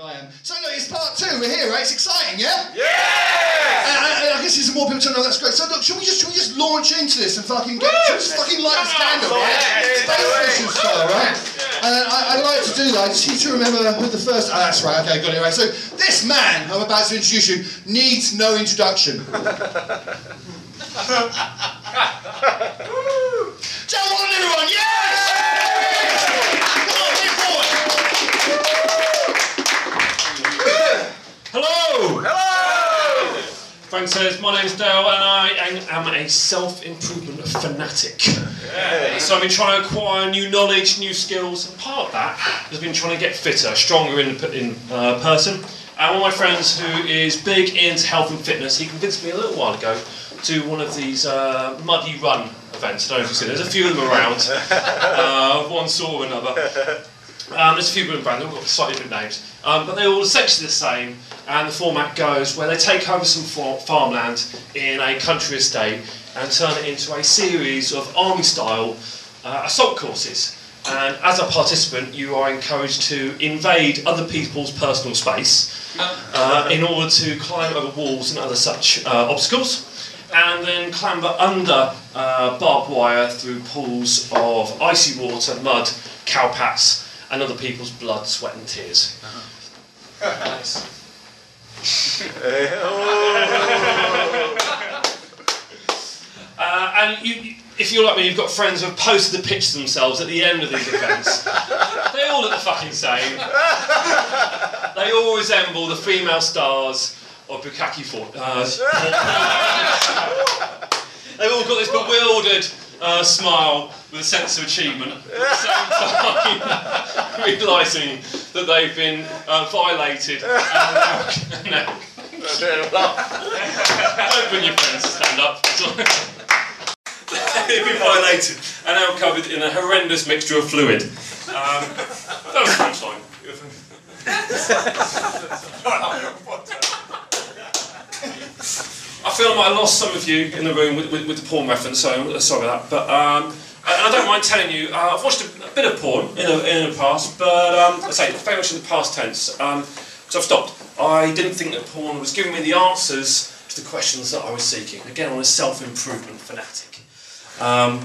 I am. So look, it's part two. We're here, right? It's exciting, yeah? Yeah! And, and, I guess there's more people to know. That's great. So look, should we just should we just launch into this and fucking get should we just fucking light a candle, right? Yeah, Space mission style, right? And I, I'd like to do that. I just need to remember who the first. Ah, that's right. Okay, got it right. So this man I'm about to introduce you needs no introduction. Jump on, everyone! Yes! Frank says, my name's Dale and I am a self-improvement fanatic. So I've been trying to acquire new knowledge, new skills, and part of that has been trying to get fitter, stronger in, in uh, person. And one of my friends who is big into health and fitness, he convinced me a little while ago to one of these uh, muddy run events. I don't know if you've seen it. There's a few of them around, uh, one sort or another. Um, there's a few different brands, they've got slightly different names, um, but they're all essentially the same. And the format goes where they take over some fa- farmland in a country estate and turn it into a series of army-style uh, assault courses. And as a participant, you are encouraged to invade other people's personal space uh, in order to climb over walls and other such uh, obstacles, and then clamber under uh, barbed wire through pools of icy water, mud, cowpats, and other people's blood, sweat, and tears. Nice. Uh, and you, if you're like me, you've got friends who have posted the pictures themselves at the end of these events. they all look the fucking same. They all resemble the female stars of Bukkake Fort. Uh, they've all got this bewildered uh, smile with a sense of achievement, at the same time realising that they've been uh, violated and now, now don't bring your friends to stand up. They've been violated and now covered in a horrendous mixture of fluid. Um, that was French line. Feel I lost some of you in the room with, with, with the porn reference, so I'm sorry about that. But um, and I don't mind telling you, uh, I've watched a, a bit of porn in the, in the past, but um, I say very much in the past tense. Um, so I've stopped. I didn't think that porn was giving me the answers to the questions that I was seeking. Again, I'm a self-improvement fanatic. Um,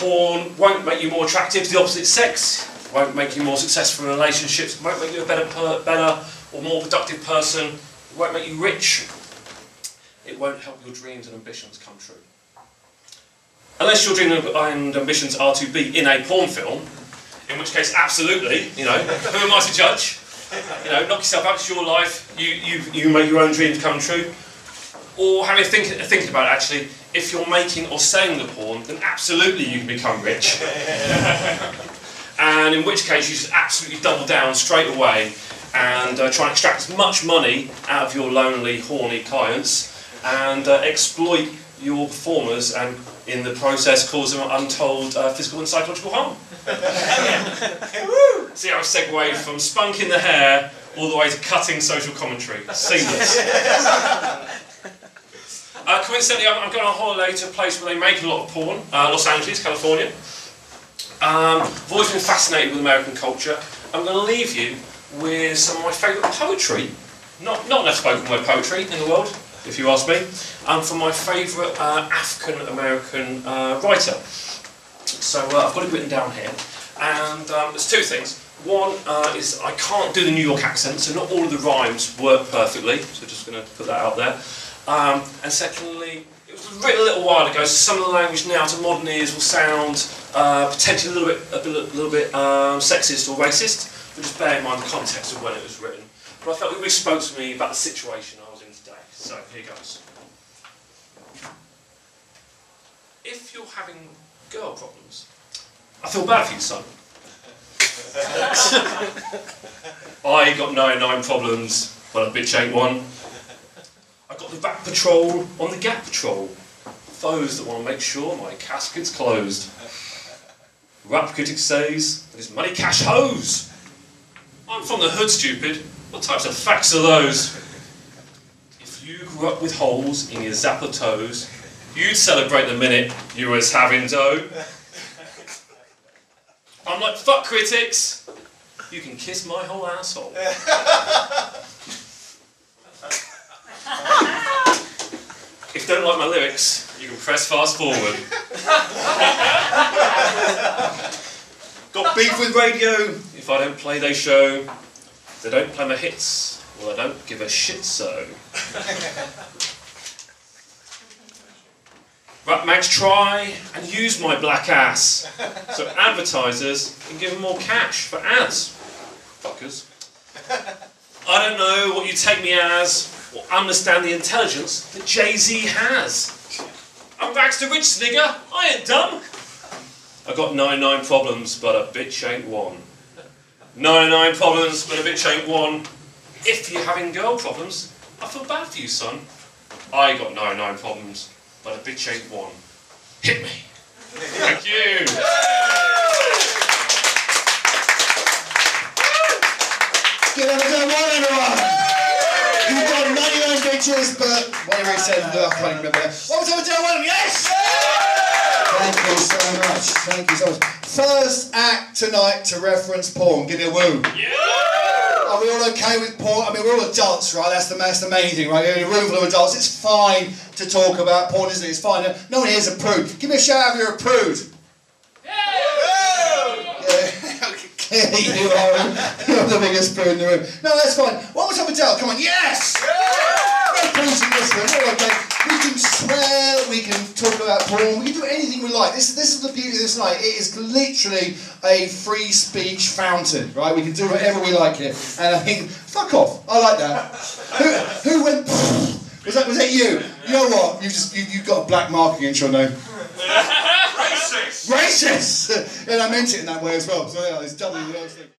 porn won't make you more attractive to the opposite sex, won't make you more successful in relationships, won't make you a better, better or more productive person, won't make you rich, it won't help your dreams and ambitions come true. Unless your dreams and ambitions are to be in a porn film, in which case, absolutely, you know, who am I to judge? You know, knock yourself out, it's your life, you, you, you make your own dreams come true. Or having think, thinking about it, actually, if you're making or selling the porn, then absolutely you can become rich. and in which case, you should absolutely double down straight away and uh, try and extract as much money out of your lonely, horny clients and uh, exploit your performers and in the process cause them untold uh, physical and psychological harm. See how I segued from spunking the hair all the way to cutting social commentary. Seamless. Uh, coincidentally, I'm, I'm going on holiday to a place where they make a lot of porn, uh, Los Angeles, California. Um, I've always been fascinated with American culture. I'm going to leave you with some of my favourite poetry. Not, not enough spoken word poetry in the world, if you ask me. Um, for my favourite uh, African American uh, writer. So uh, I've got it written down here. And um, there's two things. One uh, is I can't do the New York accent, so not all of the rhymes work perfectly. So just going to put that out there. Um, and secondly, it was written a little while ago, so some of the language now to modern ears will sound uh, potentially a little bit, a a little bit um, sexist or racist, but just bear in mind the context of when it was written. But I felt it really spoke to me about the situation I was in today. So here goes. If you're having girl problems, I feel bad for you, son. I got 99 problems, but a bitch ain't one. I got the back patrol on the gap patrol. Foes that want to make sure my casket's closed. Rap critic says that it's money cash hose. I'm from the hood, stupid. What types of facts are those? you grew up with holes in your zapatos, you'd celebrate the minute you was having dough. I'm like, fuck critics, you can kiss my whole asshole. if you don't like my lyrics, you can press fast forward. Got beef with radio. If I don't play, they show. They don't play my hits, well, I don't give a shit so. Rap mags try and use my black ass. So advertisers can give them more cash for ads. Fuckers. I don't know what you take me as, or understand the intelligence that Jay-Z has. I'm Baxter Rich, nigga. I ain't dumb. I got 99 problems, but a bitch ain't one. 99 problems, but a bitch ain't one. If you're having girl problems, I feel bad for you, son. I got 99 problems, but a bitch ain't one. Hit me. Thank you. Give them a good one, everyone. You've got 99 bitches, but whatever he said, I can't remember. What was over down one? Yes! Thank you so much. Thank you so much. First act tonight to reference porn. Give me a woo. Are we all okay with porn? I mean, we're all adults, right? That's the, that's the main thing, right? You're in a room full of adults. It's fine to talk about porn, isn't it? It's fine. No one here's a prude. Give me a shout if you're a prude. Yeah. You are. You're the biggest prude in the room. No, that's fine. What was up with Dell? Come on, yes! No prudes in this room. We're okay. We can swear, we can talk about porn, we can do anything we like. This, this is the beauty of this night. It is literally a free speech fountain, right? We can do whatever we like here. And I think, fuck off. I like that. Who, who went, was that, was that you? You know what? You just, you, you've got a black mark against your name. Racist! Racist! and I meant it in that way as well. So yeah, it's doubly the.